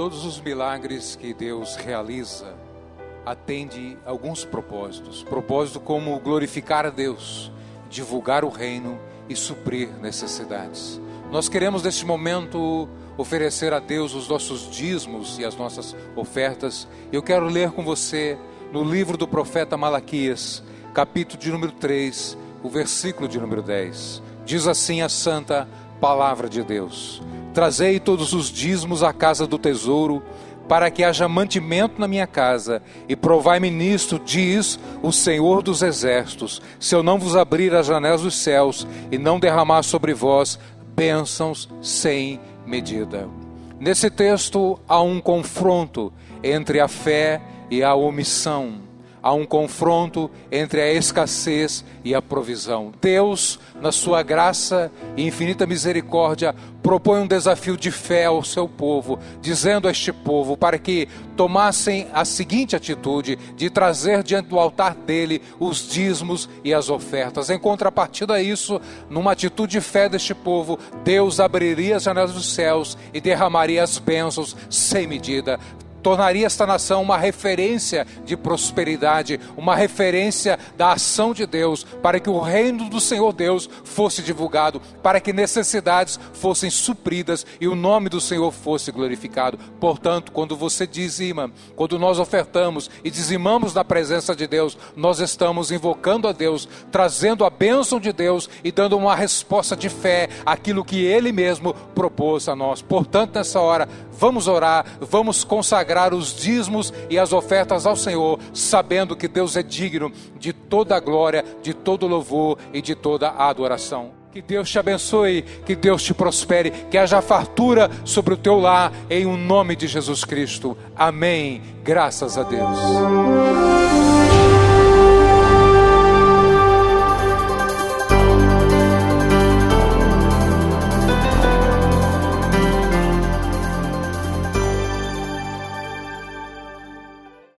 todos os milagres que Deus realiza, atende alguns propósitos. Propósito como glorificar a Deus, divulgar o reino e suprir necessidades. Nós queremos neste momento oferecer a Deus os nossos dízimos e as nossas ofertas. Eu quero ler com você no livro do profeta Malaquias, capítulo de número 3, o versículo de número 10. Diz assim a santa palavra de Deus: Trazei todos os dízimos à casa do tesouro, para que haja mantimento na minha casa, e provai-me nisto, diz o Senhor dos Exércitos, se eu não vos abrir as janelas dos céus e não derramar sobre vós bênçãos sem medida. Nesse texto há um confronto entre a fé e a omissão há um confronto entre a escassez e a provisão. Deus, na sua graça e infinita misericórdia, propõe um desafio de fé ao seu povo, dizendo a este povo para que tomassem a seguinte atitude de trazer diante do altar dele os dízimos e as ofertas. Em contrapartida a isso, numa atitude de fé deste povo, Deus abriria as janelas dos céus e derramaria as bênçãos sem medida tornaria esta nação uma referência de prosperidade, uma referência da ação de Deus, para que o reino do Senhor Deus fosse divulgado, para que necessidades fossem supridas e o nome do Senhor fosse glorificado. Portanto, quando você dizima, quando nós ofertamos e dizimamos na presença de Deus, nós estamos invocando a Deus, trazendo a bênção de Deus e dando uma resposta de fé àquilo que Ele mesmo propôs a nós. Portanto, nessa hora, vamos orar, vamos consagrar consagrar os dízimos e as ofertas ao Senhor, sabendo que Deus é digno de toda a glória, de todo louvor e de toda a adoração. Que Deus te abençoe, que Deus te prospere, que haja fartura sobre o teu lar, em o nome de Jesus Cristo. Amém. Graças a Deus.